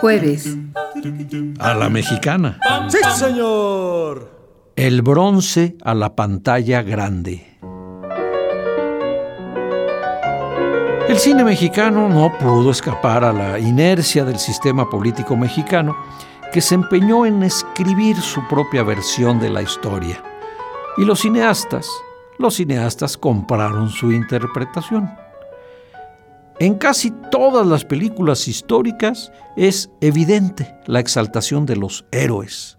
Jueves. A la mexicana. Sí, señor. El bronce a la pantalla grande. El cine mexicano no pudo escapar a la inercia del sistema político mexicano que se empeñó en escribir su propia versión de la historia. Y los cineastas, los cineastas compraron su interpretación. En casi todas las películas históricas es evidente la exaltación de los héroes,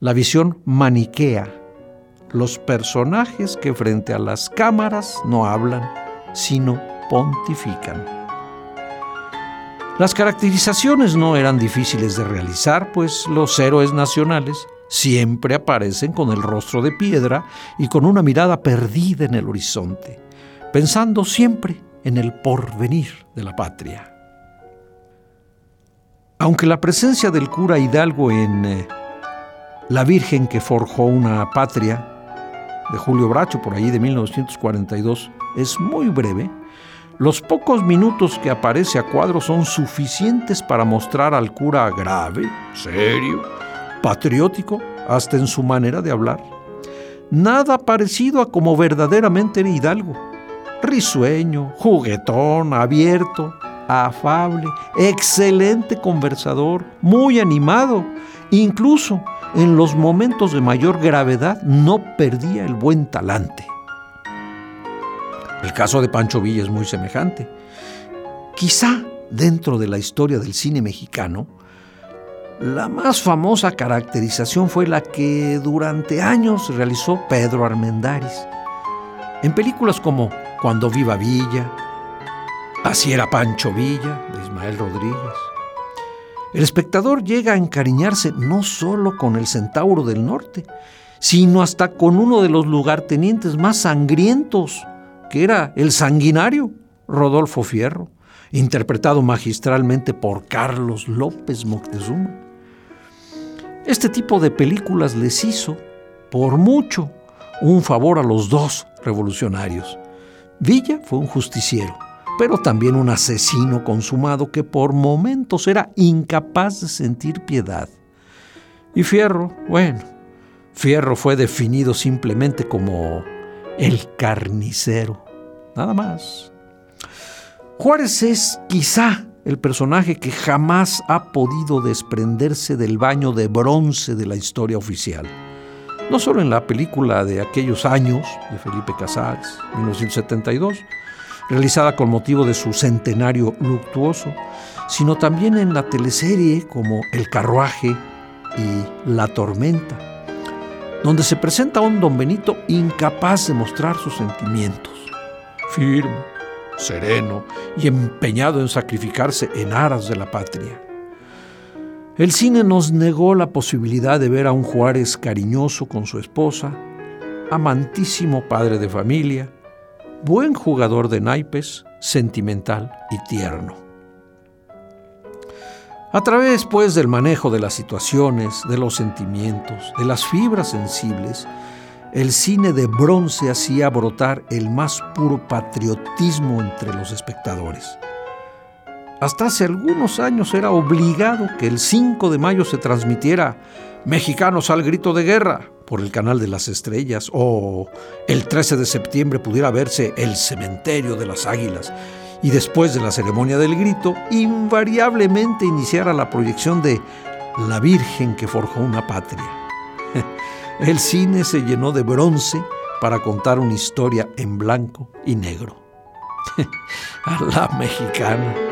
la visión maniquea, los personajes que frente a las cámaras no hablan, sino pontifican. Las caracterizaciones no eran difíciles de realizar, pues los héroes nacionales siempre aparecen con el rostro de piedra y con una mirada perdida en el horizonte, pensando siempre en el porvenir de la patria. Aunque la presencia del cura Hidalgo en eh, La Virgen que forjó una patria, de Julio Bracho, por ahí de 1942, es muy breve, los pocos minutos que aparece a cuadro son suficientes para mostrar al cura grave, serio, patriótico, hasta en su manera de hablar. Nada parecido a como verdaderamente era Hidalgo risueño, juguetón, abierto, afable, excelente conversador, muy animado. Incluso en los momentos de mayor gravedad no perdía el buen talante. El caso de Pancho Villa es muy semejante. Quizá dentro de la historia del cine mexicano, la más famosa caracterización fue la que durante años realizó Pedro Armendáriz. En películas como cuando viva Villa. Así era Pancho Villa, de Ismael Rodríguez. El espectador llega a encariñarse no solo con el centauro del norte, sino hasta con uno de los lugartenientes más sangrientos, que era el sanguinario Rodolfo Fierro, interpretado magistralmente por Carlos López Moctezuma. Este tipo de películas les hizo, por mucho, un favor a los dos revolucionarios. Villa fue un justiciero, pero también un asesino consumado que por momentos era incapaz de sentir piedad. Y Fierro, bueno, Fierro fue definido simplemente como el carnicero, nada más. Juárez es quizá el personaje que jamás ha podido desprenderse del baño de bronce de la historia oficial no solo en la película de aquellos años de Felipe Casals, 1972, realizada con motivo de su centenario luctuoso, sino también en la teleserie como El carruaje y La tormenta, donde se presenta a un don Benito incapaz de mostrar sus sentimientos, firme, sereno y empeñado en sacrificarse en aras de la patria. El cine nos negó la posibilidad de ver a un Juárez cariñoso con su esposa, amantísimo padre de familia, buen jugador de naipes, sentimental y tierno. A través, pues, del manejo de las situaciones, de los sentimientos, de las fibras sensibles, el cine de bronce hacía brotar el más puro patriotismo entre los espectadores. Hasta hace algunos años era obligado que el 5 de mayo se transmitiera Mexicanos al grito de guerra por el canal de las estrellas o el 13 de septiembre pudiera verse el cementerio de las águilas y después de la ceremonia del grito invariablemente iniciara la proyección de La Virgen que forjó una patria. El cine se llenó de bronce para contar una historia en blanco y negro. A la mexicana.